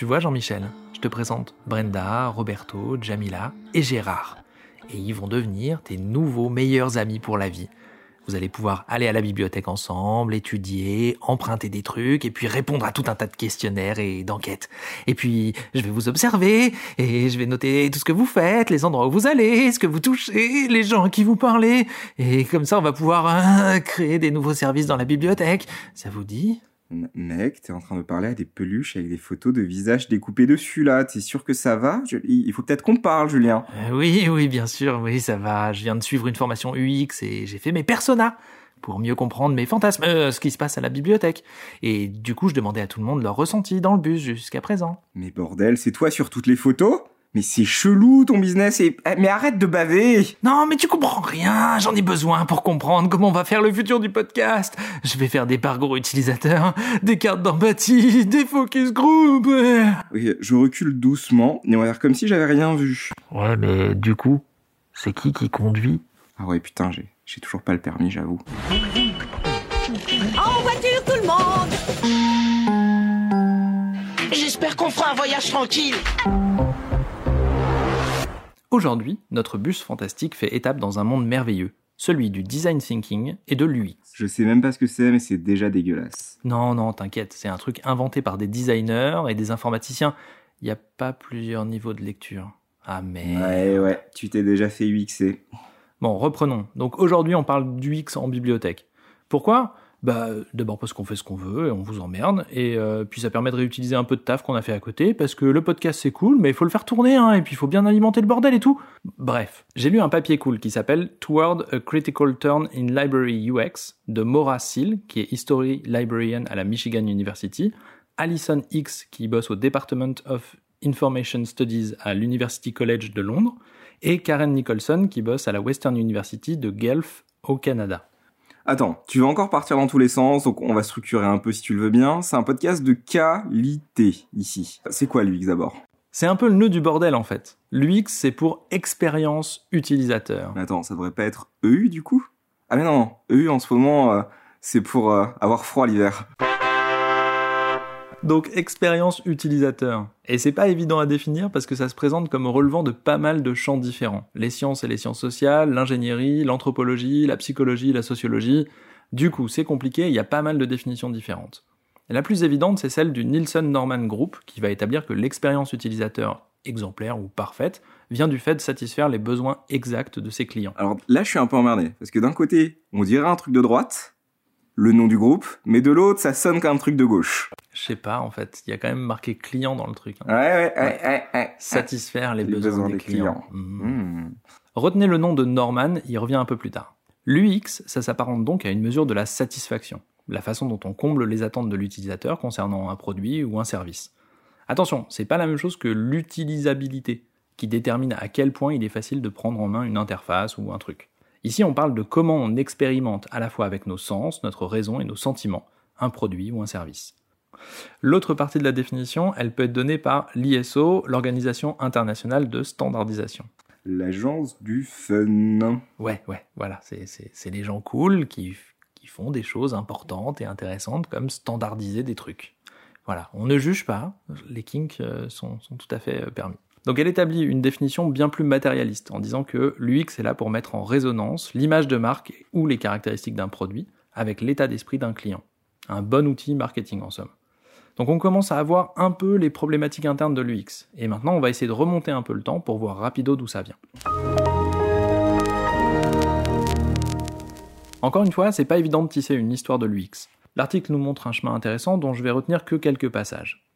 Tu vois Jean-Michel, je te présente Brenda, Roberto, Jamila et Gérard. Et ils vont devenir tes nouveaux meilleurs amis pour la vie. Vous allez pouvoir aller à la bibliothèque ensemble, étudier, emprunter des trucs, et puis répondre à tout un tas de questionnaires et d'enquêtes. Et puis, je vais vous observer, et je vais noter tout ce que vous faites, les endroits où vous allez, ce que vous touchez, les gens à qui vous parlez. Et comme ça, on va pouvoir euh, créer des nouveaux services dans la bibliothèque. Ça vous dit Mec, t'es en train de parler à des peluches avec des photos de visages découpés dessus là. T'es sûr que ça va? Je- Il il faut peut-être qu'on parle, Julien. Euh, Oui, oui, bien sûr, oui, ça va. Je viens de suivre une formation UX et j'ai fait mes personas pour mieux comprendre mes fantasmes, euh, ce qui se passe à la bibliothèque. Et du coup, je demandais à tout le monde leur ressenti dans le bus jusqu'à présent. Mais bordel, c'est toi sur toutes les photos? Mais c'est chelou ton business et... Eh, Mais arrête de baver Non, mais tu comprends rien. J'en ai besoin pour comprendre comment on va faire le futur du podcast. Je vais faire des parcours utilisateurs, des cartes d'empathie, des focus group. Oui, je recule doucement et on va faire comme si j'avais rien vu. Ouais, mais du coup, c'est qui qui conduit? Ah ouais, putain, j'ai j'ai toujours pas le permis, j'avoue. En voiture, tout le monde J'espère qu'on fera un voyage tranquille. Aujourd'hui, notre bus fantastique fait étape dans un monde merveilleux, celui du design thinking et de l'UX. Je sais même pas ce que c'est, mais c'est déjà dégueulasse. Non, non, t'inquiète, c'est un truc inventé par des designers et des informaticiens. Il n'y a pas plusieurs niveaux de lecture. Ah merde. Ouais, ouais, tu t'es déjà fait UXer. Bon, reprenons. Donc aujourd'hui, on parle d'UX en bibliothèque. Pourquoi? Bah, d'abord parce qu'on fait ce qu'on veut et on vous emmerde, et euh, puis ça permet de réutiliser un peu de taf qu'on a fait à côté, parce que le podcast c'est cool, mais il faut le faire tourner, hein, et puis il faut bien alimenter le bordel et tout. Bref, j'ai lu un papier cool qui s'appelle Toward a Critical Turn in Library UX de Maura Seal, qui est History Librarian à la Michigan University, Alison X, qui bosse au Department of Information Studies à l'University College de Londres, et Karen Nicholson, qui bosse à la Western University de Guelph au Canada. Attends, tu vas encore partir dans tous les sens, donc on va structurer un peu si tu le veux bien. C'est un podcast de qualité ici. C'est quoi l'UX d'abord? C'est un peu le nœud du bordel en fait. L'UX, c'est pour expérience utilisateur. Mais Attends, ça devrait pas être EU du coup? Ah mais non, EU en ce moment, euh, c'est pour euh, avoir froid l'hiver. Donc expérience utilisateur. Et c'est pas évident à définir parce que ça se présente comme relevant de pas mal de champs différents. Les sciences et les sciences sociales, l'ingénierie, l'anthropologie, la psychologie, la sociologie. Du coup, c'est compliqué, il y a pas mal de définitions différentes. La plus évidente, c'est celle du Nielsen Norman Group, qui va établir que l'expérience utilisateur exemplaire ou parfaite vient du fait de satisfaire les besoins exacts de ses clients. Alors là, je suis un peu emmerdé, parce que d'un côté, on dirait un truc de droite, le nom du groupe, mais de l'autre, ça sonne comme un truc de gauche. Je sais pas, en fait, il y a quand même marqué client dans le truc. hein. Ouais, ouais, ouais, ouais, ouais. Satisfaire les, Les besoins, besoins des, des clients. clients. Mhm. Hmm. Retenez le nom de Norman, il revient un peu plus tard. L'UX, ça s'apparente donc à une mesure de la satisfaction, la façon dont on comble les attentes de l'utilisateur concernant un produit ou un service. Attention, c'est pas la même chose que l'utilisabilité, qui détermine à quel point il est facile de prendre en main une interface ou un truc. Ici, on parle de comment on expérimente à la fois avec nos sens, notre raison et nos sentiments, un produit ou un service. L'autre partie de la définition, elle peut être donnée par l'ISO, l'Organisation internationale de standardisation. L'agence du fun. Ouais, ouais, voilà, c'est- les gens cool qui, qui font des choses importantes et intéressantes comme standardiser des trucs. Voilà, on ne juge pas, les kinks euh, sont, sont tout à fait euh, permis. Donc elle établit une définition bien plus matérialiste en disant que l'UX est là pour mettre en résonance l'image de marque ou les caractéristiques d'un produit avec l'état d'esprit d'un client. Un bon outil marketing en somme. Donc on commence à avoir un peu les problématiques internes de l'UX. Et maintenant on va essayer de remonter un peu le temps pour voir rapido d'où ça vient. Encore une fois, c'est pas évident de tisser une histoire de l'UX. L'article nous montre un chemin intéressant dont je vais retenir que quelques passages.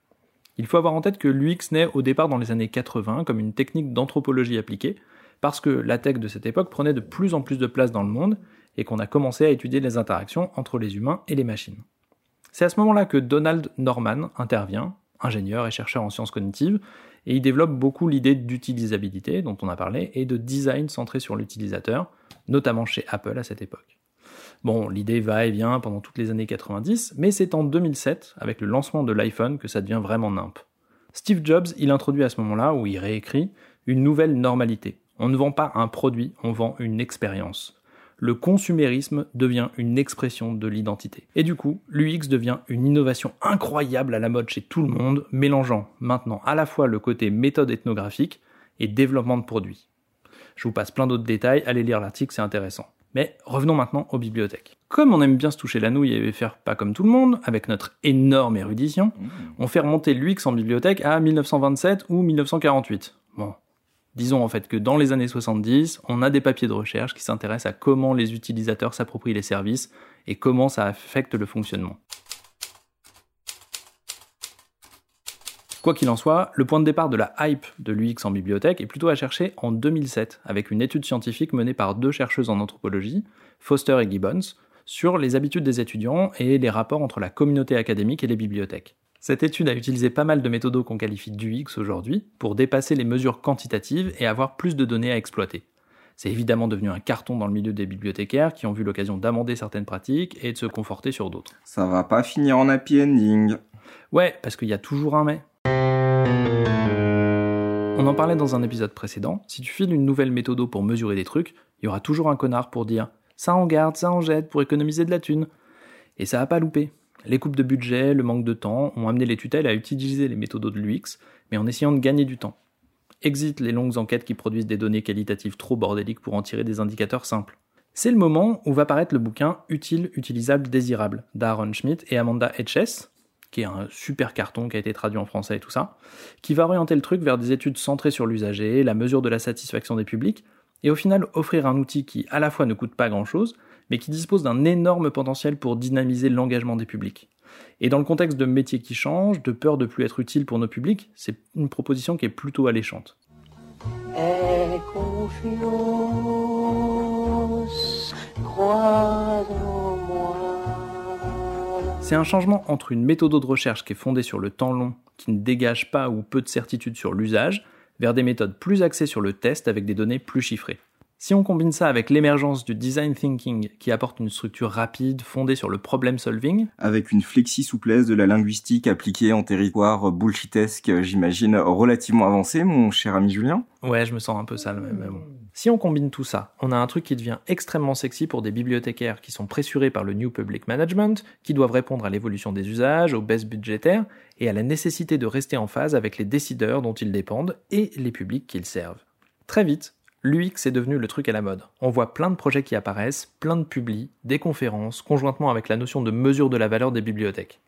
Il faut avoir en tête que l'UX naît au départ dans les années 80 comme une technique d'anthropologie appliquée, parce que la tech de cette époque prenait de plus en plus de place dans le monde et qu'on a commencé à étudier les interactions entre les humains et les machines. C'est à ce moment-là que Donald Norman intervient, ingénieur et chercheur en sciences cognitives, et il développe beaucoup l'idée d'utilisabilité dont on a parlé et de design centré sur l'utilisateur, notamment chez Apple à cette époque. Bon, l'idée va et vient pendant toutes les années 90, mais c'est en 2007, avec le lancement de l'iPhone, que ça devient vraiment nimp. Steve Jobs, il introduit à ce moment-là, où il réécrit, une nouvelle normalité. On ne vend pas un produit, on vend une expérience. Le consumérisme devient une expression de l'identité. Et du coup, l'UX devient une innovation incroyable à la mode chez tout le monde, mélangeant maintenant à la fois le côté méthode ethnographique et développement de produits. Je vous passe plein d'autres détails, allez lire l'article, c'est intéressant. Mais revenons maintenant aux bibliothèques. Comme on aime bien se toucher la nouille et faire pas comme tout le monde, avec notre énorme érudition, on fait remonter l'UX en bibliothèque à 1927 ou 1948. Bon, Disons en fait que dans les années 70, on a des papiers de recherche qui s'intéressent à comment les utilisateurs s'approprient les services et comment ça affecte le fonctionnement. Quoi qu'il en soit, le point de départ de la hype de l'UX en bibliothèque est plutôt à chercher en 2007, avec une étude scientifique menée par deux chercheuses en anthropologie, Foster et Gibbons, sur les habitudes des étudiants et les rapports entre la communauté académique et les bibliothèques. Cette étude a utilisé pas mal de méthodos qu'on qualifie d'UX aujourd'hui pour dépasser les mesures quantitatives et avoir plus de données à exploiter. C'est évidemment devenu un carton dans le milieu des bibliothécaires qui ont vu l'occasion d'amender certaines pratiques et de se conforter sur d'autres. Ça va pas finir en happy ending. Ouais, parce qu'il y a toujours un mais. On en parlait dans un épisode précédent, si tu files une nouvelle méthode pour mesurer des trucs, il y aura toujours un connard pour dire ça en garde, ça en jette pour économiser de la thune. Et ça a pas loupé. Les coupes de budget, le manque de temps ont amené les tutelles à utiliser les méthodes de l'UX, mais en essayant de gagner du temps. Exit les longues enquêtes qui produisent des données qualitatives trop bordéliques pour en tirer des indicateurs simples. C'est le moment où va paraître le bouquin Utile, utilisable, désirable d'Aaron Schmidt et Amanda Etches, qui est un super carton qui a été traduit en français et tout ça, qui va orienter le truc vers des études centrées sur l'usager, la mesure de la satisfaction des publics, et au final offrir un outil qui à la fois ne coûte pas grand chose, mais qui dispose d'un énorme potentiel pour dynamiser l'engagement des publics. Et dans le contexte de métiers qui changent, de peur de plus être utile pour nos publics, c'est une proposition qui est plutôt alléchante. C'est un changement entre une méthode de recherche qui est fondée sur le temps long, qui ne dégage pas ou peu de certitude sur l'usage, vers des méthodes plus axées sur le test avec des données plus chiffrées. Si on combine ça avec l'émergence du design thinking qui apporte une structure rapide fondée sur le problem solving, avec une flexi-souplesse de la linguistique appliquée en territoire bullshitesque, j'imagine, relativement avancé, mon cher ami Julien. Ouais, je me sens un peu sale, mais bon. Si on combine tout ça, on a un truc qui devient extrêmement sexy pour des bibliothécaires qui sont pressurés par le New Public Management, qui doivent répondre à l'évolution des usages, aux baisses budgétaires et à la nécessité de rester en phase avec les décideurs dont ils dépendent et les publics qu'ils servent. Très vite, l'UX est devenu le truc à la mode. On voit plein de projets qui apparaissent, plein de publis, des conférences, conjointement avec la notion de mesure de la valeur des bibliothèques.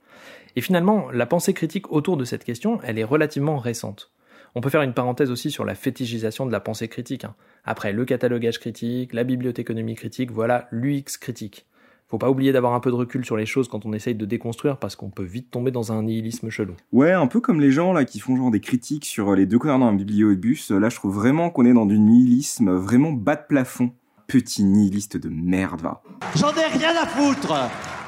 Et finalement, la pensée critique autour de cette question, elle est relativement récente. On peut faire une parenthèse aussi sur la fétichisation de la pensée critique. Hein. Après le catalogage critique, la bibliothéconomie critique, voilà l'UX critique. Faut pas oublier d'avoir un peu de recul sur les choses quand on essaye de déconstruire parce qu'on peut vite tomber dans un nihilisme chelou. Ouais, un peu comme les gens là qui font genre des critiques sur les deux connards dans un bibliobus. Là, je trouve vraiment qu'on est dans du nihilisme vraiment bas de plafond. Petit nihiliste de merde, va. J'en ai rien à foutre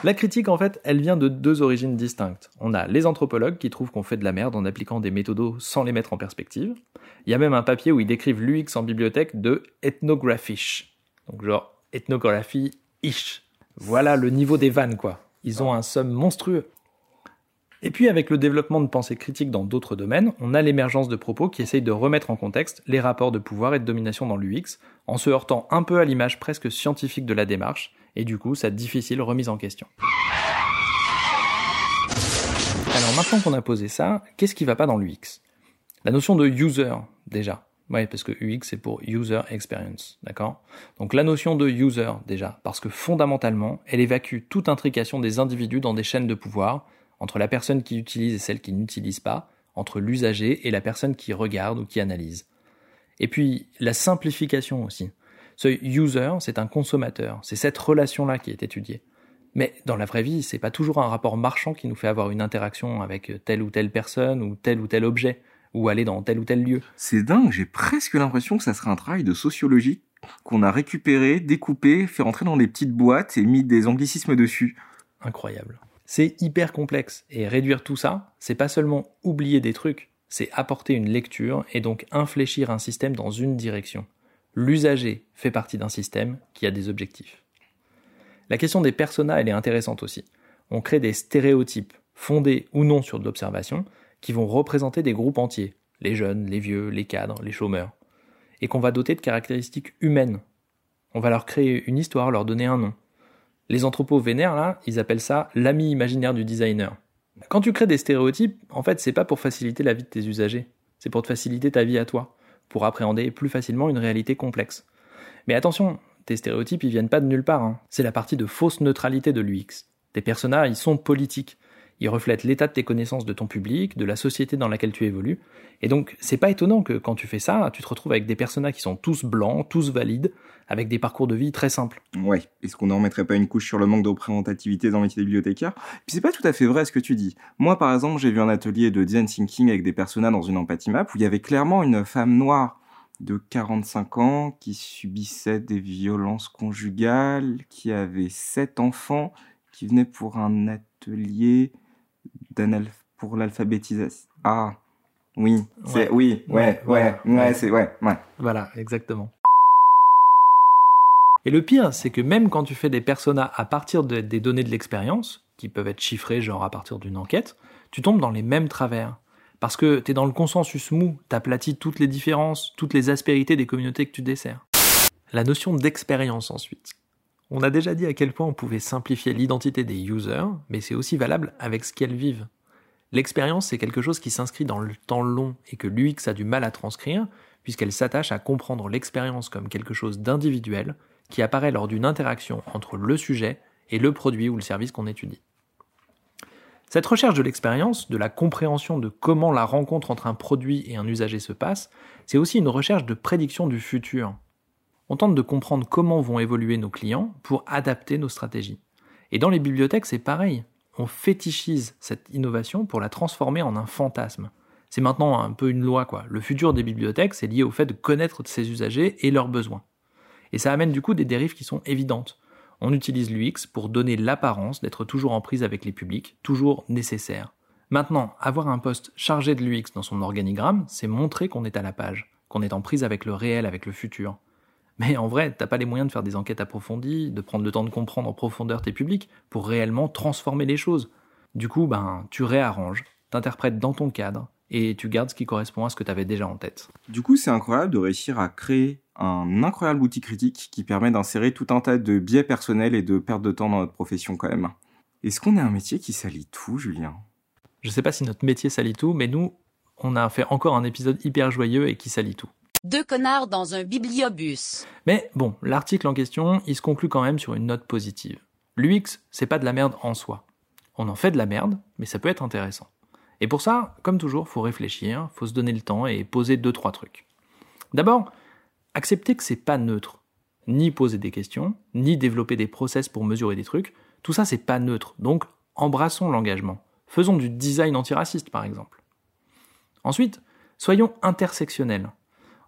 La critique, en fait, elle vient de deux origines distinctes. On a les anthropologues qui trouvent qu'on fait de la merde en appliquant des méthodos sans les mettre en perspective. Il y a même un papier où ils décrivent l'UX en bibliothèque de ethnographish. Donc genre ethnographie-ish. Voilà le niveau des vannes, quoi. Ils ont un somme monstrueux. Et puis avec le développement de pensée critique dans d'autres domaines, on a l'émergence de propos qui essayent de remettre en contexte les rapports de pouvoir et de domination dans l'UX, en se heurtant un peu à l'image presque scientifique de la démarche, et du coup sa difficile remise en question. Alors maintenant qu'on a posé ça, qu'est-ce qui va pas dans l'UX La notion de user, déjà. Oui, parce que UX c'est pour User Experience, d'accord? Donc la notion de user déjà, parce que fondamentalement, elle évacue toute intrication des individus dans des chaînes de pouvoir, entre la personne qui utilise et celle qui n'utilise pas, entre l'usager et la personne qui regarde ou qui analyse. Et puis la simplification aussi. Ce user, c'est un consommateur, c'est cette relation-là qui est étudiée. Mais dans la vraie vie, c'est pas toujours un rapport marchand qui nous fait avoir une interaction avec telle ou telle personne ou tel ou tel objet ou aller dans tel ou tel lieu. C'est dingue, j'ai presque l'impression que ça serait un travail de sociologie qu'on a récupéré, découpé, fait rentrer dans des petites boîtes et mis des anglicismes dessus. Incroyable. C'est hyper complexe et réduire tout ça, c'est pas seulement oublier des trucs, c'est apporter une lecture et donc infléchir un système dans une direction. L'usager fait partie d'un système qui a des objectifs. La question des personas, elle est intéressante aussi. On crée des stéréotypes, fondés ou non sur de l'observation, qui vont représenter des groupes entiers, les jeunes, les vieux, les cadres, les chômeurs, et qu'on va doter de caractéristiques humaines. On va leur créer une histoire, leur donner un nom. Les anthropos vénères, là, ils appellent ça l'ami imaginaire du designer. Quand tu crées des stéréotypes, en fait, c'est pas pour faciliter la vie de tes usagers, c'est pour te faciliter ta vie à toi, pour appréhender plus facilement une réalité complexe. Mais attention, tes stéréotypes, ils viennent pas de nulle part, hein. c'est la partie de fausse neutralité de l'UX. Tes personnages, ils sont politiques. Ils reflètent l'état de tes connaissances de ton public, de la société dans laquelle tu évolues. Et donc, c'est pas étonnant que quand tu fais ça, tu te retrouves avec des personnages qui sont tous blancs, tous valides, avec des parcours de vie très simples. Ouais. Est-ce qu'on n'en remettrait pas une couche sur le manque de représentativité dans le métier de bibliothécaire? Puis c'est pas tout à fait vrai ce que tu dis. Moi, par exemple, j'ai vu un atelier de design thinking avec des personnages dans une empathie map où il y avait clairement une femme noire de 45 ans qui subissait des violences conjugales, qui avait sept enfants, qui venait pour un atelier pour l'alphabétisation. Ah, oui, c'est oui, ouais, ouais, ouais, c'est ouais, ouais. Voilà, exactement. Et le pire, c'est que même quand tu fais des personas à partir des données de l'expérience, qui peuvent être chiffrées genre à partir d'une enquête, tu tombes dans les mêmes travers. Parce que tu es dans le consensus mou, t'aplatis toutes les différences, toutes les aspérités des communautés que tu desserres. La notion d'expérience ensuite. On a déjà dit à quel point on pouvait simplifier l'identité des users, mais c'est aussi valable avec ce qu'elles vivent. L'expérience, c'est quelque chose qui s'inscrit dans le temps long et que l'UX a du mal à transcrire, puisqu'elle s'attache à comprendre l'expérience comme quelque chose d'individuel qui apparaît lors d'une interaction entre le sujet et le produit ou le service qu'on étudie. Cette recherche de l'expérience, de la compréhension de comment la rencontre entre un produit et un usager se passe, c'est aussi une recherche de prédiction du futur, on tente de comprendre comment vont évoluer nos clients pour adapter nos stratégies. Et dans les bibliothèques, c'est pareil. On fétichise cette innovation pour la transformer en un fantasme. C'est maintenant un peu une loi, quoi. Le futur des bibliothèques, c'est lié au fait de connaître ses usagers et leurs besoins. Et ça amène du coup des dérives qui sont évidentes. On utilise l'UX pour donner l'apparence d'être toujours en prise avec les publics, toujours nécessaire. Maintenant, avoir un poste chargé de l'UX dans son organigramme, c'est montrer qu'on est à la page, qu'on est en prise avec le réel, avec le futur. Mais en vrai, t'as pas les moyens de faire des enquêtes approfondies, de prendre le temps de comprendre en profondeur tes publics pour réellement transformer les choses. Du coup, ben, tu réarranges, t'interprètes dans ton cadre et tu gardes ce qui correspond à ce que tu avais déjà en tête. Du coup, c'est incroyable de réussir à créer un incroyable outil critique qui permet d'insérer tout un tas de biais personnels et de perte de temps dans notre profession quand même. Est-ce qu'on a un métier qui salit tout, Julien? Je sais pas si notre métier salit tout, mais nous, on a fait encore un épisode hyper joyeux et qui salit tout. Deux connards dans un bibliobus. Mais bon, l'article en question, il se conclut quand même sur une note positive. L'UX, c'est pas de la merde en soi. On en fait de la merde, mais ça peut être intéressant. Et pour ça, comme toujours, faut réfléchir, faut se donner le temps et poser deux trois trucs. D'abord, accepter que c'est pas neutre. Ni poser des questions, ni développer des process pour mesurer des trucs, tout ça c'est pas neutre. Donc, embrassons l'engagement. Faisons du design antiraciste par exemple. Ensuite, soyons intersectionnels.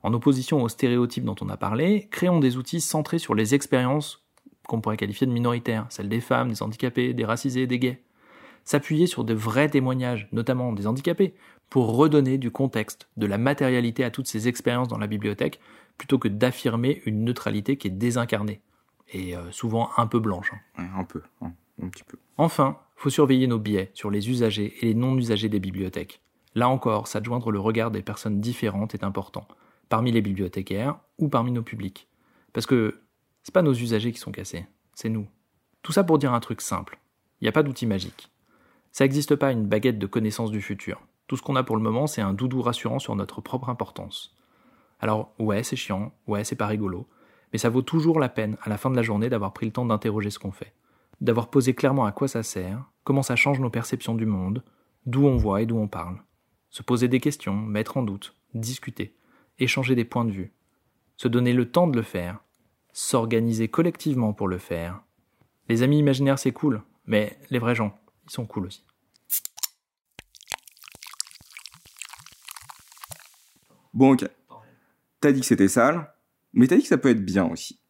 En opposition aux stéréotypes dont on a parlé, créons des outils centrés sur les expériences qu'on pourrait qualifier de minoritaires, celles des femmes, des handicapés, des racisés, des gays. S'appuyer sur de vrais témoignages, notamment des handicapés, pour redonner du contexte, de la matérialité à toutes ces expériences dans la bibliothèque, plutôt que d'affirmer une neutralité qui est désincarnée, et euh, souvent un peu blanche. Hein. un peu, un petit peu. Enfin, faut surveiller nos biais sur les usagers et les non-usagers des bibliothèques. Là encore, s'adjoindre le regard des personnes différentes est important parmi les bibliothécaires ou parmi nos publics. Parce que c'est pas nos usagers qui sont cassés, c'est nous. Tout ça pour dire un truc simple. Il n'y a pas d'outil magique. Ça n'existe pas une baguette de connaissance du futur. Tout ce qu'on a pour le moment, c'est un doudou rassurant sur notre propre importance. Alors, ouais, c'est chiant, ouais, c'est pas rigolo, mais ça vaut toujours la peine, à la fin de la journée, d'avoir pris le temps d'interroger ce qu'on fait. D'avoir posé clairement à quoi ça sert, comment ça change nos perceptions du monde, d'où on voit et d'où on parle. Se poser des questions, mettre en doute, discuter échanger des points de vue, se donner le temps de le faire, s'organiser collectivement pour le faire. Les amis imaginaires, c'est cool, mais les vrais gens, ils sont cool aussi. Bon, ok. T'as dit que c'était sale, mais t'as dit que ça peut être bien aussi.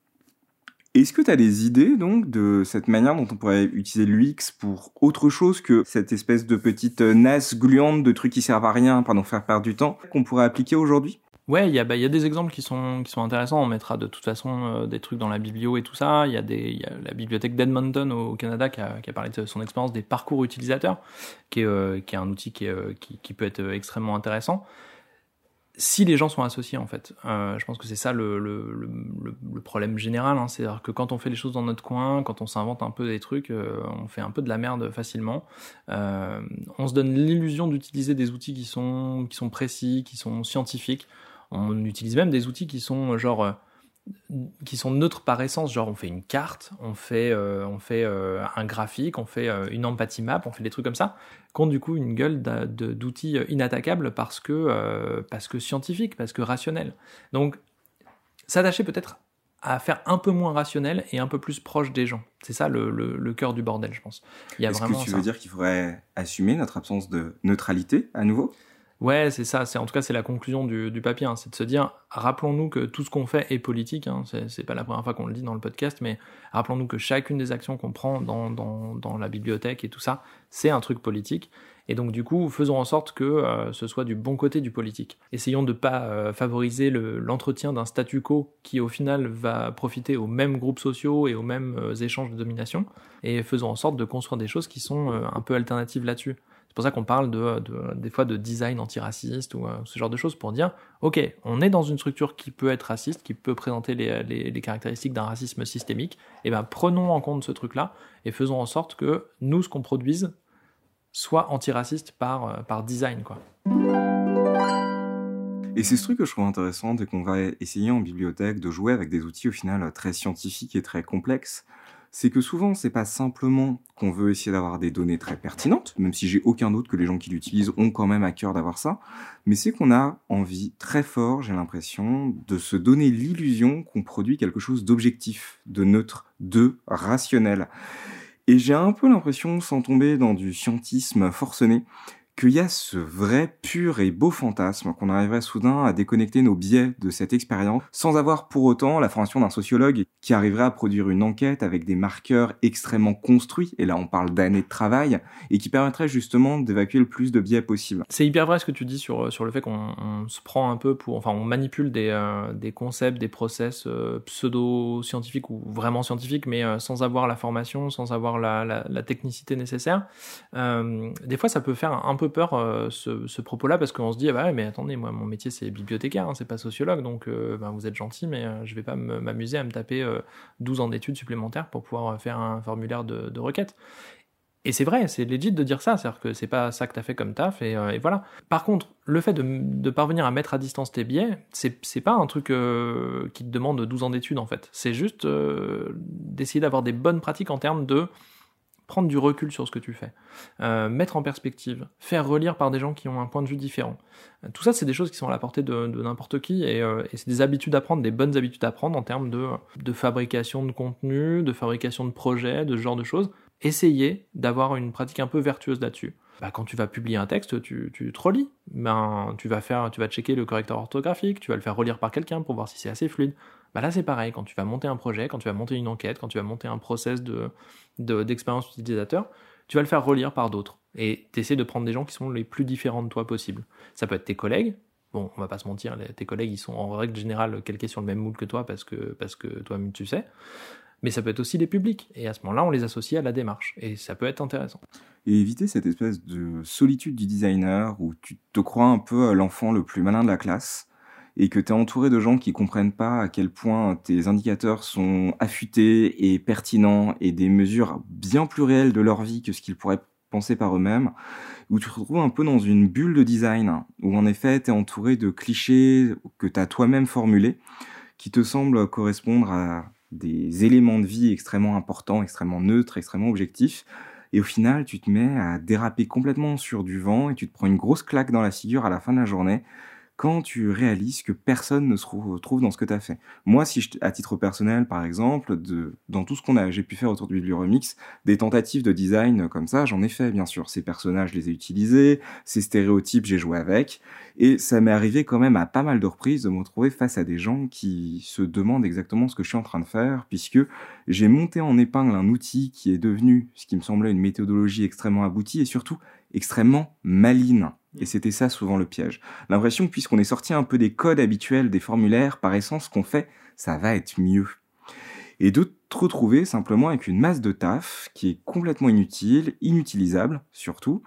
Est-ce que tu as des idées donc de cette manière dont on pourrait utiliser l'UX pour autre chose que cette espèce de petite nasse gluante de trucs qui servent à rien nous faire perdre du temps qu'on pourrait appliquer aujourd'hui? Ouais, il y, a, bah, des exemples qui sont, intéressants. On mettra de toute façon euh, des trucs dans la biblio et tout ça. Il y, a la bibliothèque d'Edmonton au Canada qui a, parlé de son expérience des parcours utilisateurs, qui est, euh, un outil qui, euh, peut être extrêmement intéressant. si les gens sont associés en fait. Je pense que c'est ça le, problème général, hein. c'est-à-dire que quand on fait les choses dans notre coin, quand on s'invente un peu des trucs, on fait un peu de la merde facilement. On se donne l'illusion d'utiliser des outils qui sont précis, qui sont scientifiques. On utilise même des outils qui sont genre euh, qui sont neutres par essence, genre on fait une carte, on fait, euh, on fait euh, un graphique, on fait euh, une empathie map, on fait des trucs comme ça, qui ont du coup une gueule d'outils inattaquables parce que, parce que scientifique, parce que rationnel. Donc s'attacher peut-être à faire un peu moins rationnel et un peu plus proche des gens. C'est ça le, le, le, cœur du bordel, je pense. Est-ce que tu veux dire qu'il faudrait assumer notre absence de neutralité à nouveau? Ouais, c'est ça. C'est en tout cas c'est la conclusion du, papier, hein, c'est de se dire rappelons-nous que tout ce qu'on fait est politique. Hein, c'est pas la première fois qu'on le dit dans le podcast, mais rappelons-nous que chacune des actions qu'on prend dans, la bibliothèque et tout ça, c'est un truc politique. Et donc du coup, faisons en sorte que euh, ce soit du bon côté du politique. Essayons de pas euh, favoriser l'entretien d'un statu quo qui au final va profiter aux mêmes groupes sociaux et aux mêmes euh, échanges de domination. Et faisons en sorte de construire des choses qui sont un peu alternatives là-dessus. C'est pour ça qu'on parle de, de, des fois de design antiraciste ou euh, ce genre de choses pour dire, ok, on est dans une structure qui peut être raciste, qui peut présenter les, caractéristiques d'un racisme systémique, et ben prenons en compte ce truc-là et faisons en sorte que nous, ce qu'on produise, soit antiraciste par, euh, par design, quoi. Et c'est ce truc que je trouve intéressant dès qu'on va essayer en bibliothèque de jouer avec des outils au final très scientifiques et très complexes c'est que souvent, c'est pas simplement qu'on veut essayer d'avoir des données très pertinentes, même si j'ai aucun doute que les gens qui l'utilisent ont quand même à cœur d'avoir ça, mais c'est qu'on a envie très fort, j'ai l'impression, de se donner l'illusion qu'on produit quelque chose d'objectif, de neutre, de rationnel. Et j'ai un peu l'impression, sans tomber dans du scientisme forcené, qu'il y a ce vrai pur et beau fantasme qu'on arriverait soudain à déconnecter nos biais de cette expérience sans avoir pour autant la formation d'un sociologue qui arriverait à produire une enquête avec des marqueurs extrêmement construits, et là on parle d'années de travail, et qui permettrait justement d'évacuer le plus de biais possible. C'est hyper vrai ce que tu dis sur, sur le fait qu'on se prend un peu pour, enfin on manipule des, euh, des concepts, des process euh, pseudo-scientifiques ou vraiment scientifiques, mais euh, sans avoir la formation, sans avoir la, la, la technicité nécessaire. Euh, des fois ça peut faire un peu peur euh, ce, propos-là parce qu'on se dit ah bah mais attendez moi mon métier c'est bibliothécaire hein, c'est pas sociologue donc euh, ben, vous êtes gentil mais euh, je vais pas m'amuser à me taper 12 ans d'études supplémentaires pour pouvoir faire un formulaire de, requête et c'est vrai, c'est legit de dire ça, c'est-à-dire que c'est pas ça que t'as fait comme taf, et, voilà. Par contre, le fait de, parvenir à mettre à distance tes biais, c'est pas un truc qui te demande 12 ans d'études en fait. C'est juste d'essayer d'avoir des bonnes pratiques en termes de prendre du recul sur ce que tu fais, euh, mettre en perspective, faire relire par des gens qui ont un point de vue différent. Euh, tout ça, c'est des choses qui sont à la portée de, n'importe qui et, euh, et c'est des habitudes à prendre, des bonnes habitudes à prendre en termes de, fabrication de contenu, de fabrication de projets, de ce genre de choses. Essayez d'avoir une pratique un peu vertueuse là-dessus. Bah, quand tu vas publier un texte, tu, tu te relis. Ben, tu vas faire, tu vas checker le correcteur orthographique, tu vas le faire relire par quelqu'un pour voir si c'est assez fluide. Bah là, c'est pareil. Quand tu vas monter un projet, quand tu vas monter une enquête, quand tu vas monter un process de, d'expérience de, utilisateur, tu vas le faire relire par d'autres. Et t'essaies de prendre des gens qui sont les plus différents de toi possible. Ça peut être tes collègues. Bon, on va pas se mentir, les, tes collègues, ils sont en règle générale calqués sur le même moule que toi parce que, parce que toi-même tu sais. Mais ça peut être aussi les publics. Et à ce moment-là, on les associe à la démarche. Et ça peut être intéressant. Et éviter cette espèce de solitude du designer où tu te crois un peu l'enfant le plus malin de la classe et que tu es entouré de gens qui comprennent pas à quel point tes indicateurs sont affûtés et pertinents et des mesures bien plus réelles de leur vie que ce qu'ils pourraient penser par eux-mêmes, où tu te retrouves un peu dans une bulle de design, où en effet tu es entouré de clichés que tu as toi-même formulés, qui te semblent correspondre à des éléments de vie extrêmement importants, extrêmement neutres, extrêmement objectifs, et au final tu te mets à déraper complètement sur du vent et tu te prends une grosse claque dans la figure à la fin de la journée quand tu réalises que personne ne se retrouve dans ce que tu as fait. Moi, si à titre personnel, par exemple, dans tout ce qu'on a, j'ai pu faire autour du Biblioremix, des tentatives de design comme ça, j'en ai fait, bien sûr. Ces personnages, je les ai utilisés, ces stéréotypes, j'ai joué avec. Et ça m'est arrivé quand même à pas mal de reprises de me retrouver face à des gens qui se demandent exactement ce que je suis en train de faire, puisque j'ai monté en épingle un outil qui est devenu ce qui me semblait une méthodologie extrêmement aboutie et surtout extrêmement maligne. Et c'était ça souvent le piège. L'impression que puisqu'on est sorti un peu des codes habituels des formulaires, par essence, ce qu'on fait, ça va être mieux. et de te retrouver simplement avec une masse de taf qui est complètement inutile, inutilisable surtout,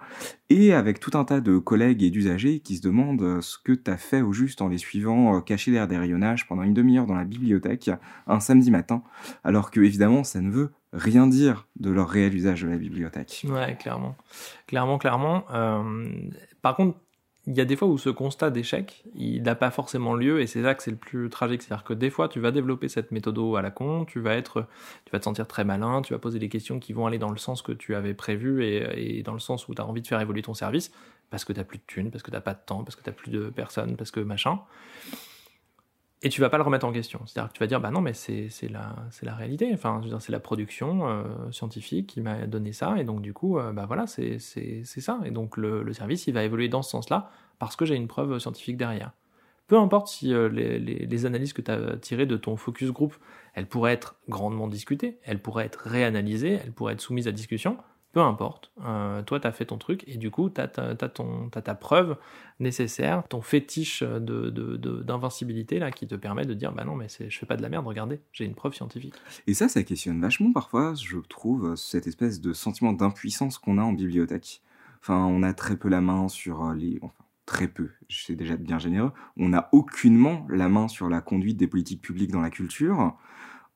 et avec tout un tas de collègues et d'usagers qui se demandent ce que tu as fait au juste en les suivant cachés derrière des rayonnages pendant une demi-heure dans la bibliothèque un samedi matin, alors que évidemment ça ne veut rien dire de leur réel usage de la bibliothèque. Ouais, clairement. Clairement, clairement. Euh, par contre, il y a des fois où ce constat d'échec, il n'a pas forcément lieu, et c'est là que c'est le plus tragique. C'est-à-dire que des fois, tu vas développer cette méthode à la con, tu vas être, tu vas te sentir très malin, tu vas poser des questions qui vont aller dans le sens que tu avais prévu et, dans le sens où tu as envie de faire évoluer ton service, parce que tu n'as plus de thunes, parce que tu n'as pas de temps, parce que tu n'as plus de personnes, parce que machin et tu vas pas le remettre en question. C'est-à-dire que tu vas dire, bah non, mais c'est la, la réalité. Enfin, c'est la production euh, scientifique qui m'a donné ça, et donc du coup, euh, bah voilà, c'est ça. Et donc le, service, il va évoluer dans ce sens-là parce que j'ai une preuve scientifique derrière. Peu importe si euh, les, les, analyses que tu as tirées de ton focus group, elles pourraient être grandement discutées, elles pourraient être réanalysées, elles pourraient être soumises à discussion peu importe, euh, toi tu as fait ton truc et du coup tu as, ta preuve nécessaire, ton fétiche d'invincibilité de, là qui te permet de dire bah non mais je fais pas de la merde, regardez, j'ai une preuve scientifique. Et ça, ça questionne vachement parfois, je trouve, cette espèce de sentiment d'impuissance qu'on a en bibliothèque. Enfin, on a très peu la main sur euh, les... Enfin, très peu, sais déjà bien généreux, on n'a aucunement la main sur la conduite des politiques publiques dans la culture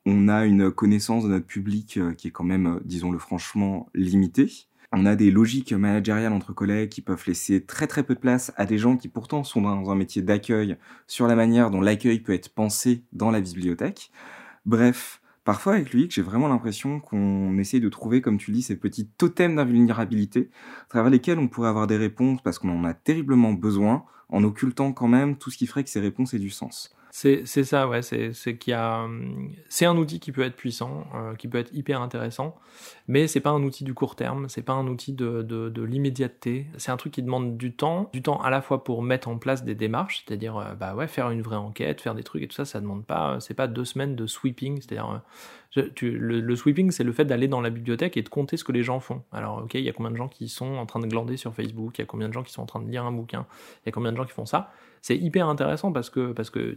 on a une connaissance de notre public euh, qui est quand même, euh, disons-le franchement, limitée. On a des logiques managériales entre collègues qui peuvent laisser très très peu de place à des gens qui pourtant sont dans un métier d'accueil sur la manière dont l'accueil peut être pensé dans la bibliothèque. Bref, parfois avec lui, j'ai vraiment l'impression qu'on essaye de trouver, comme tu dis, ces petits totems d'invulnérabilité à travers lesquels on pourrait avoir des réponses parce qu'on en a terriblement besoin en occultant quand même tout ce qui ferait que ces réponses aient du sens. C'est ça, ouais. C'est qu'il a, hum, c'est un outil qui peut être puissant, euh, qui peut être hyper intéressant, mais c'est pas un outil du court terme, c'est pas un outil de, de, l'immédiateté. C'est un truc qui demande du temps, du temps à la fois pour mettre en place des démarches, c'est-à-dire euh, bah ouais, faire une vraie enquête, faire des trucs et tout ça, ça demande pas, c'est pas deux semaines de sweeping, c'est-à-dire euh, le, sweeping, c'est le fait d'aller dans la bibliothèque et de compter ce que les gens font. Alors, ok, il y a combien de gens qui sont en train de glander sur Facebook, il y a combien de gens qui sont en train de lire un bouquin, il y a combien de gens qui font ça. C'est hyper intéressant parce que, parce que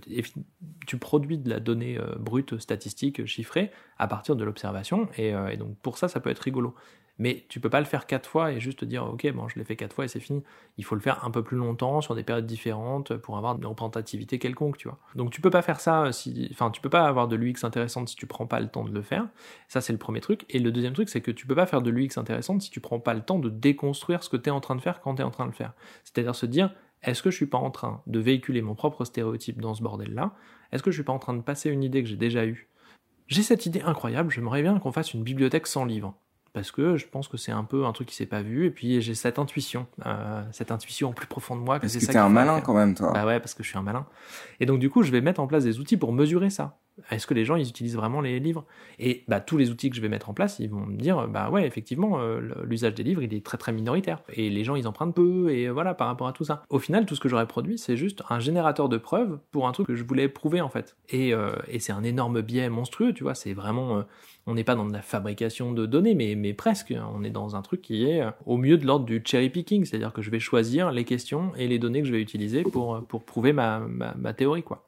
tu produis de la donnée euh, brute, statistique, chiffrée, à partir de l'observation, et, euh, et, donc pour ça, ça peut être rigolo. Mais tu peux pas le faire quatre fois et juste dire ok bon je l'ai fait quatre fois et c'est fini. Il faut le faire un peu plus longtemps sur des périodes différentes pour avoir une représentativité quelconque, tu vois. Donc tu peux pas faire ça si, enfin tu peux pas avoir de l'UX intéressante si tu prends pas le temps de le faire. Ça c'est le premier truc. Et le deuxième truc c'est que tu peux pas faire de l'UX intéressante si tu prends pas le temps de déconstruire ce que tu es en train de faire quand tu es en train de le faire. C'est-à-dire se dire est-ce que je suis pas en train de véhiculer mon propre stéréotype dans ce bordel là Est-ce que je suis pas en train de passer une idée que j'ai déjà eue? J'ai cette idée incroyable, j'aimerais bien qu'on fasse une bibliothèque sans livres. Parce que je pense que c'est un peu un truc qui s'est pas vu et puis j'ai cette intuition euh, cette intuition en plus profond de moi que c'est ça t'es un malin quand même toi. Bah ouais parce que je suis un malin. Et donc du coup je vais mettre en place des outils pour mesurer ça est-ce que les gens ils utilisent vraiment les livres? Et bah tous les outils que je vais mettre en place ils vont me dire bah ouais effectivement euh, l'usage des livres il est très très minoritaire et les gens ils empruntent peu et voilà par rapport à tout ça au final tout ce que j'aurais produit c'est juste un générateur de preuves pour un truc que je voulais prouver en fait et, euh, et c'est un énorme biais monstrueux tu vois c'est vraiment on n'est pas dans de la fabrication de données, mais, presque. On est dans un truc qui est euh, au mieux de l'ordre du cherry picking, c'est-à-dire que je vais choisir les questions et les données que je vais utiliser pour, euh, prouver ma, théorie, quoi.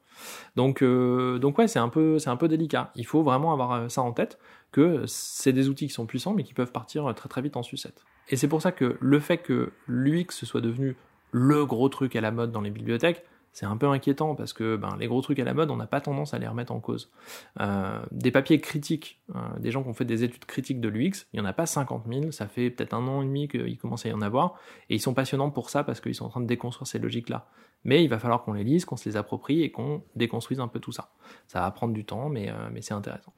Donc, euh, donc ouais, c'est un peu, délicat. Il faut vraiment avoir ça en tête que c'est des outils qui sont puissants, mais qui peuvent partir très très vite en sucette. Et c'est pour ça que le fait que l'UX soit devenu le gros truc à la mode dans les bibliothèques, c'est un peu inquiétant parce que ben, les gros trucs à la mode, on n'a pas tendance à les remettre en cause. Euh, des papiers critiques, euh, des gens qui ont fait des études critiques de l'UX, il n'y en a pas 50 000, ça fait peut-être un an et demi qu'il commence à y en avoir, et ils sont passionnants pour ça parce qu'ils sont en train de déconstruire ces logiques-là. Mais il va falloir qu'on les lise, qu'on se les approprie et qu'on déconstruise un peu tout ça. Ça va prendre du temps, mais, euh, mais c'est intéressant.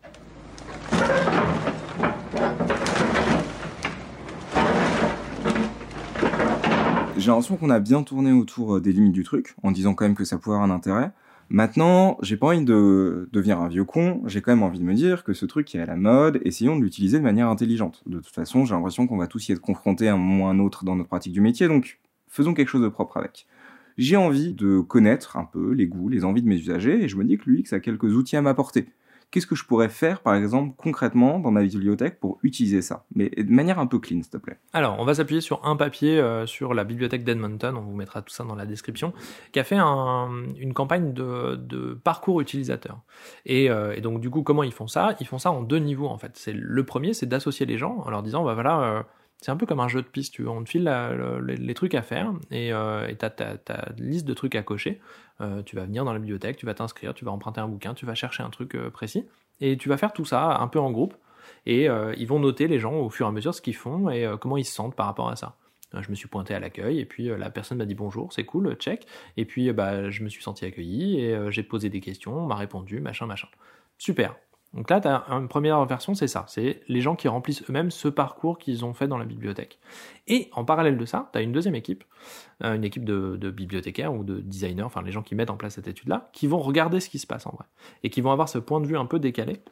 j'ai l'impression qu'on a bien tourné autour euh, des limites du truc, en disant quand même que ça pourrait avoir un intérêt. Maintenant, j'ai pas envie de devenir un vieux con, j'ai quand même envie de me dire que ce truc qui est à la mode, essayons de l'utiliser de manière intelligente. De toute façon, j'ai l'impression qu'on va tous y être confrontés à un moment ou à un autre dans notre pratique du métier, donc faisons quelque chose de propre avec. J'ai envie de connaître un peu les goûts, les envies de mes usagers, et je me dis que l'UX a quelques outils à m'apporter, Qu'est-ce que je pourrais faire, par exemple, concrètement dans ma bibliothèque pour utiliser ça? Mais de manière un peu clean, s'il te plaît. Alors, on va s'appuyer sur un papier euh, sur la bibliothèque d'Edmonton, on vous mettra tout ça dans la description, qui a fait un, une campagne de, parcours utilisateur. Et, euh, et, donc, du coup, comment ils font ça? Ils font ça en deux niveaux, en fait. C'est Le premier, c'est d'associer les gens en leur disant, bah voilà... Euh, c'est un peu comme un jeu de piste, tu vois. On te file les, trucs à faire et euh, tu as ta liste de trucs à cocher. Euh, tu vas venir dans la bibliothèque, tu vas t'inscrire, tu vas emprunter un bouquin, tu vas chercher un truc euh, précis et tu vas faire tout ça un peu en groupe. Et euh, ils vont noter les gens au fur et à mesure ce qu'ils font et comment ils se sentent par rapport à ça. Je me suis pointé à l'accueil et puis la personne m'a dit bonjour, c'est cool, check. Et puis bah, je me suis senti accueilli et j'ai posé des questions, on m'a répondu, machin, machin. Super. Donc là, tu as une première version, c'est ça. C'est les gens qui remplissent eux-mêmes ce parcours qu'ils ont fait dans la bibliothèque. Et en parallèle de ça, tu as une deuxième équipe, euh, une équipe de, bibliothécaires ou de designers, enfin les gens qui mettent en place cette étude-là, qui vont regarder ce qui se passe en vrai. Et qui vont avoir ce point de vue un peu décalé,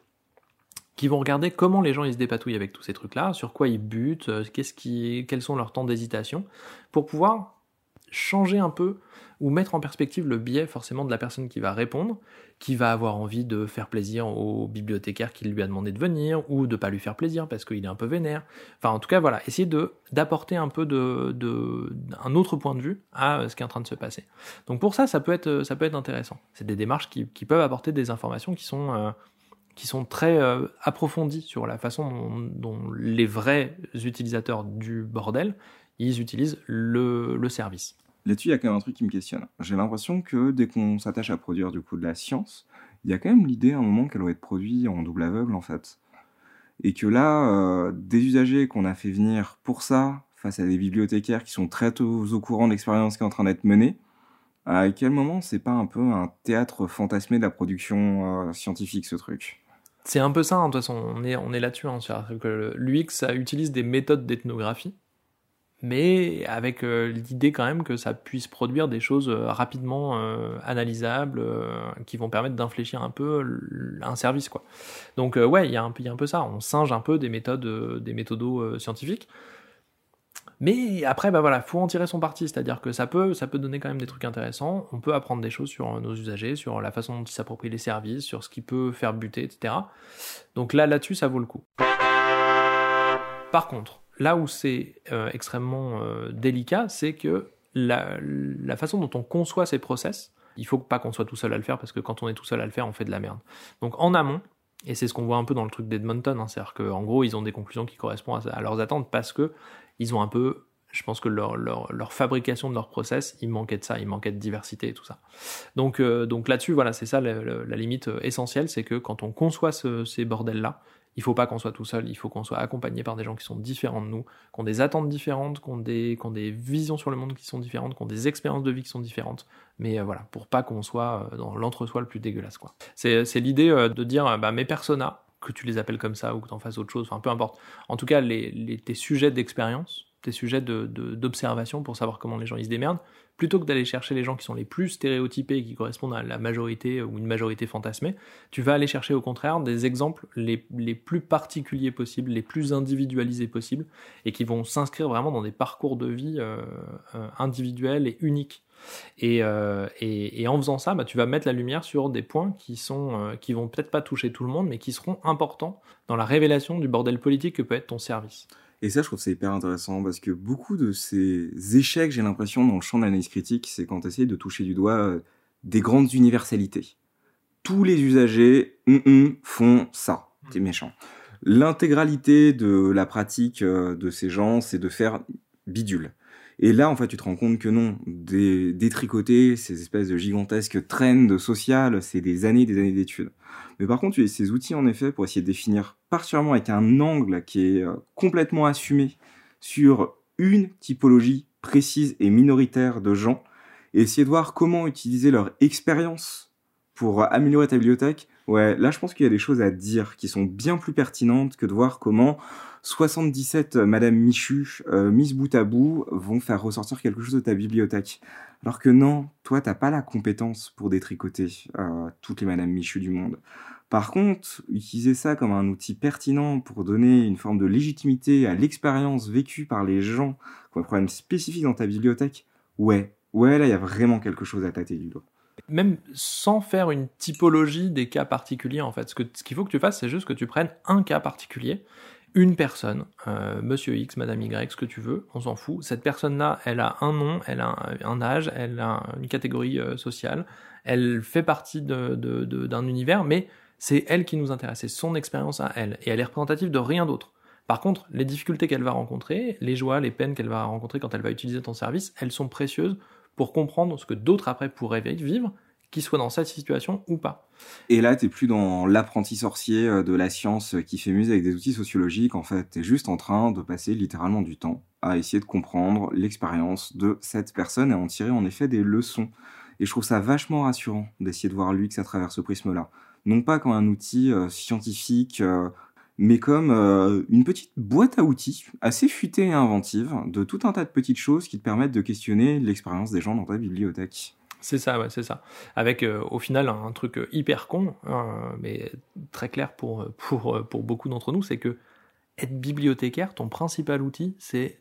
qui vont regarder comment les gens ils se dépatouillent avec tous ces trucs-là, sur quoi ils butent, euh, qu'est-ce qui, quels sont leurs temps d'hésitation, pour pouvoir changer un peu ou mettre en perspective le biais forcément de la personne qui va répondre, qui va avoir envie de faire plaisir au bibliothécaire qui lui a demandé de venir, ou de pas lui faire plaisir parce qu'il est un peu vénère. Enfin, en tout cas, voilà, essayer de d'apporter un peu de, de un autre point de vue à ce qui est en train de se passer. Donc pour ça, ça peut être ça peut être intéressant. C'est des démarches qui, qui, peuvent apporter des informations qui sont euh, qui sont très euh, approfondies sur la façon dont, dont, les vrais utilisateurs du bordel ils utilisent le, le service. Là-dessus, il y a quand même un truc qui me questionne. J'ai l'impression que dès qu'on s'attache à produire du coup de la science, il y a quand même l'idée à un moment qu'elle doit être produite en double aveugle en fait. Et que là, euh, des usagers qu'on a fait venir pour ça, face à des bibliothécaires qui sont très tôt au courant de l'expérience qui est en train d'être menée, à quel moment c'est pas un peu un théâtre fantasmé de la production euh, scientifique ce truc? C'est un peu ça, hein, de toute façon, on est, on est là-dessus. Hein, L'UX, ça utilise des méthodes d'ethnographie mais avec euh, l'idée quand même que ça puisse produire des choses euh, rapidement euh, analysables, qui vont permettre d'infléchir un peu un service quoi. Donc ouais, il y, a un peu, ça, on singe un peu des méthodes, des méthodos scientifiques. Mais après, bah voilà, faut en tirer son parti, c'est-à-dire que ça peut, ça peut donner quand même des trucs intéressants. On peut apprendre des choses sur nos usagers, sur la façon dont ils s'approprient les services, sur ce qui peut faire buter, etc. Donc là, là-dessus, ça vaut le coup. Par contre, là où c'est euh, extrêmement euh, délicat, c'est que la, façon dont on conçoit ces process, il faut pas qu'on soit tout seul à le faire parce que quand on est tout seul à le faire, on fait de la merde. Donc en amont, et c'est ce qu'on voit un peu dans le truc d'Edmonton, hein, c'est-à-dire qu'en gros, ils ont des conclusions qui correspondent à, à, leurs attentes parce que ils ont un peu, je pense que leur, fabrication de leur process, il manquait de ça, il manquait de diversité et tout ça. Donc, euh, donc là-dessus, voilà, c'est ça la, limite essentielle, c'est que quand on conçoit ce, ces bordels-là, il faut pas qu'on soit tout seul, il faut qu'on soit accompagné par des gens qui sont différents de nous, qui ont des attentes différentes, qui ont des, visions sur le monde qui sont différentes, qui ont des expériences de vie qui sont différentes. Mais euh, voilà, pour pas qu'on soit euh, dans l'entre-soi le plus dégueulasse, quoi. C'est, l'idée euh, de dire, bah, mes personas, que tu les appelles comme ça ou que tu en fasses autre chose, enfin peu importe. En tout cas, tes sujets d'expérience, tes sujets d'observation pour savoir comment les gens ils se démerdent, plutôt que d'aller chercher les gens qui sont les plus stéréotypés, qui correspondent à la majorité ou une majorité fantasmée, tu vas aller chercher au contraire des exemples les, plus particuliers possibles, les plus individualisés possibles, et qui vont s'inscrire vraiment dans des parcours de vie euh, euh, individuels et uniques. Et, euh, en faisant ça, bah, tu vas mettre la lumière sur des points qui sont qui vont peut-être pas toucher tout le monde, mais qui seront importants dans la révélation du bordel politique que peut être ton service. Et ça, je trouve c'est hyper intéressant parce que beaucoup de ces échecs, j'ai l'impression, dans le champ de l'analyse critique, c'est quand tu essayes de toucher du doigt euh, des grandes universalités. Tous les usagers mm -mm, font ça. T'es méchant. L'intégralité de la pratique euh, de ces gens, c'est de faire bidule. Et là, en fait, tu te rends compte que non, des, détricoter ces espèces de gigantesques trends sociales, c'est des années des années d'études. Mais par contre, tu as ces outils, en effet, pour essayer de définir particulièrement avec un angle qui est euh, complètement assumé sur une typologie précise et minoritaire de gens, et essayer de voir comment utiliser leur expérience pour améliorer ta bibliothèque. Ouais, là, je pense qu'il y a des choses à dire qui sont bien plus pertinentes que de voir comment 77 Madame Michu, euh, mises bout à bout, vont faire ressortir quelque chose de ta bibliothèque. Alors que non, toi, t'as pas la compétence pour détricoter euh, toutes les Madame Michu du monde. Par contre, utiliser ça comme un outil pertinent pour donner une forme de légitimité à l'expérience vécue par les gens qui ont un problème spécifique dans ta bibliothèque, ouais, ouais, là, il y a vraiment quelque chose à tâter du doigt. Même sans faire une typologie des cas particuliers, en fait. Ce qu'il ce faut que tu fasses, c'est juste que tu prennes un cas particulier, une personne, euh, monsieur X, madame Y, ce que tu veux, on s'en fout. Cette personne-là, elle a un nom, elle a un, âge, elle a une catégorie euh, sociale, elle fait partie d'un univers, mais c'est elle qui nous intéresse, c'est son expérience à elle, et elle est représentative de rien d'autre. Par contre, les difficultés qu'elle va rencontrer, les joies, les peines qu'elle va rencontrer quand elle va utiliser ton service, elles sont précieuses pour comprendre ce que d'autres après pourraient vivre, qu'ils soient dans cette situation ou pas. Et là, t'es plus dans l'apprenti sorcier euh, de la science euh, qui fait muse avec des outils sociologiques. En fait, t'es juste en train de passer littéralement du temps à essayer de comprendre l'expérience de cette personne et en tirer en effet des leçons. Et je trouve ça vachement rassurant d'essayer de voir l'UX à travers ce prisme-là. Non pas comme un outil euh, scientifique, mais comme euh, une petite boîte à outils assez fuitée et inventive de tout un tas de petites choses qui te permettent de questionner l'expérience des gens dans ta bibliothèque. C'est ça, ouais, c'est ça. Avec euh, au final un, un truc euh, hyper con, euh, mais très clair pour, pour, pour beaucoup d'entre nous, c'est que être bibliothécaire, ton principal outil, c'est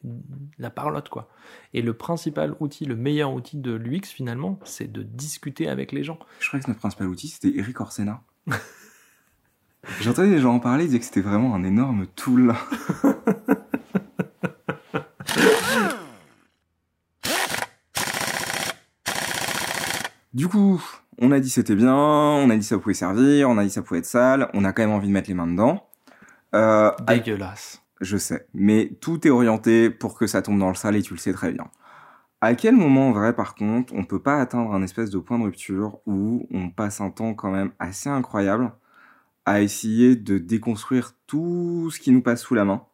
la parlotte, quoi. Et le principal outil, le meilleur outil de l'UX, finalement, c'est de discuter avec les gens. Je croyais que notre principal outil, c'était Eric Orsena. J'entendais les gens en parler, ils disaient que c'était vraiment un énorme tool. du coup, on a dit c'était bien, on a dit ça pouvait servir, on a dit ça pouvait être sale, on a quand même envie de mettre les mains dedans. Euh, Dégueulasse. je sais, mais tout est orienté pour que ça tombe dans le sale et tu le sais très bien. À quel moment, en vrai, par contre, on peut pas atteindre un espèce de point de rupture où on passe un temps quand même assez incroyable à essayer de déconstruire tout ce qui nous passe sous la main.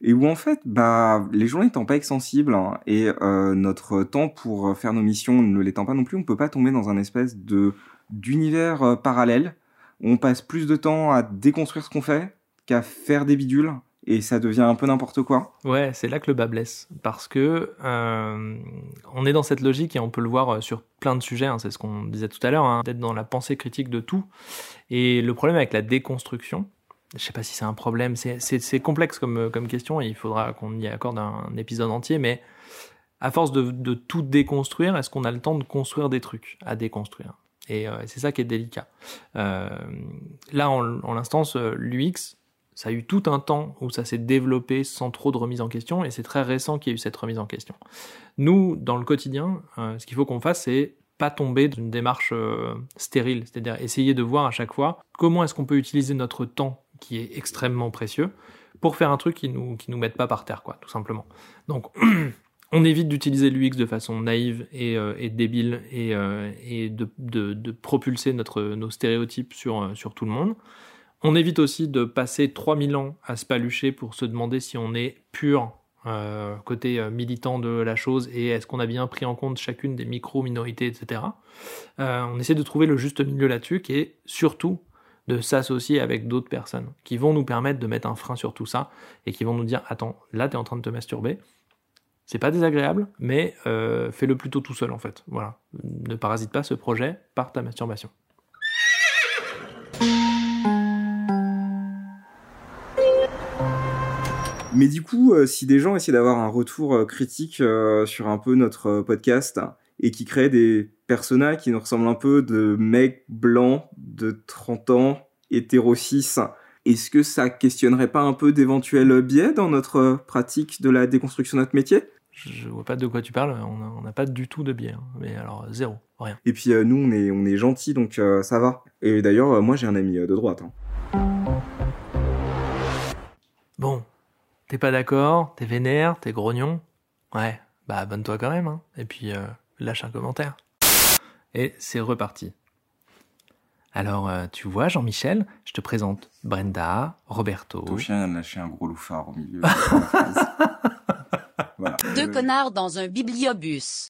Et où en fait, bah, les journées n'étant pas extensibles hein, et euh, notre temps pour faire nos missions ne l'étant pas non plus, on peut pas tomber dans un espèce de d'univers euh, parallèle. On passe plus de temps à déconstruire ce qu'on fait qu'à faire des bidules et ça devient un peu n'importe quoi. Ouais, c'est là que le bas blesse. Parce que euh, on est dans cette logique et on peut le voir euh, sur plein de sujets, hein, c'est ce qu'on disait tout à l'heure, hein, d'être dans la pensée critique de tout. Et le problème avec la déconstruction, je sais pas si c'est un problème, c'est- complexe comme, comme question et il faudra qu'on y accorde un, épisode entier, mais à force de, tout déconstruire, est-ce qu'on a le temps de construire des trucs à déconstruire? Et euh, c'est ça qui est délicat. Euh, là, en, en l'instance, euh, l'UX, ça a eu tout un temps où ça s'est développé sans trop de remise en question, et c'est très récent qu'il y a eu cette remise en question. Nous, dans le quotidien, euh, ce qu'il faut qu'on fasse, c'est pas tomber dans une démarche euh, stérile, c'est-à-dire essayer de voir à chaque fois comment est-ce qu'on peut utiliser notre temps, qui est extrêmement précieux, pour faire un truc qui nous, qui nous mette pas par terre, quoi, tout simplement. Donc, on évite d'utiliser l'UX de façon naïve et, euh, débile et, de, de, propulser notre, nos stéréotypes sur, sur tout le monde. On évite aussi de passer 3000 ans à se palucher pour se demander si on est pur euh, côté euh, militant de la chose et est-ce qu'on a bien pris en compte chacune des micro-minorités, etc. Euh, on essaie de trouver le juste milieu là-dessus qui est surtout de s'associer avec d'autres personnes qui vont nous permettre de mettre un frein sur tout ça et qui vont nous dire attends, là tu es en train de te masturber. C'est pas désagréable, mais fais-le plutôt tout seul en fait. Voilà. Ne parasite pas ce projet par ta masturbation. Mais du coup, euh, si des gens essaient d'avoir un retour euh, critique euh, sur un peu notre podcast et qui créent des personas qui nous ressemblent un peu de mecs blancs de 30 ans, hétéro est-ce que ça questionnerait pas un peu d'éventuels biais dans notre pratique de la déconstruction de notre métier? Je vois pas de quoi tu parles, on n'a pas du tout de biais. hein. Mais alors, zéro, rien. Et puis euh, nous, on est, on est gentils, donc euh, ça va. Et d'ailleurs, euh, moi j'ai un ami de droite. hein. Bon, t'es pas d'accord, t'es vénère, t'es grognon. Ouais, bah abonne-toi quand même, hein. Et puis euh, lâche un commentaire. Et c'est reparti. Alors, euh, tu vois, Jean-Michel, je te présente Brenda, Roberto. Ton chien vient de lâcher un gros louffard au milieu. de la phrase. voilà. Deux connards dans un bibliobus.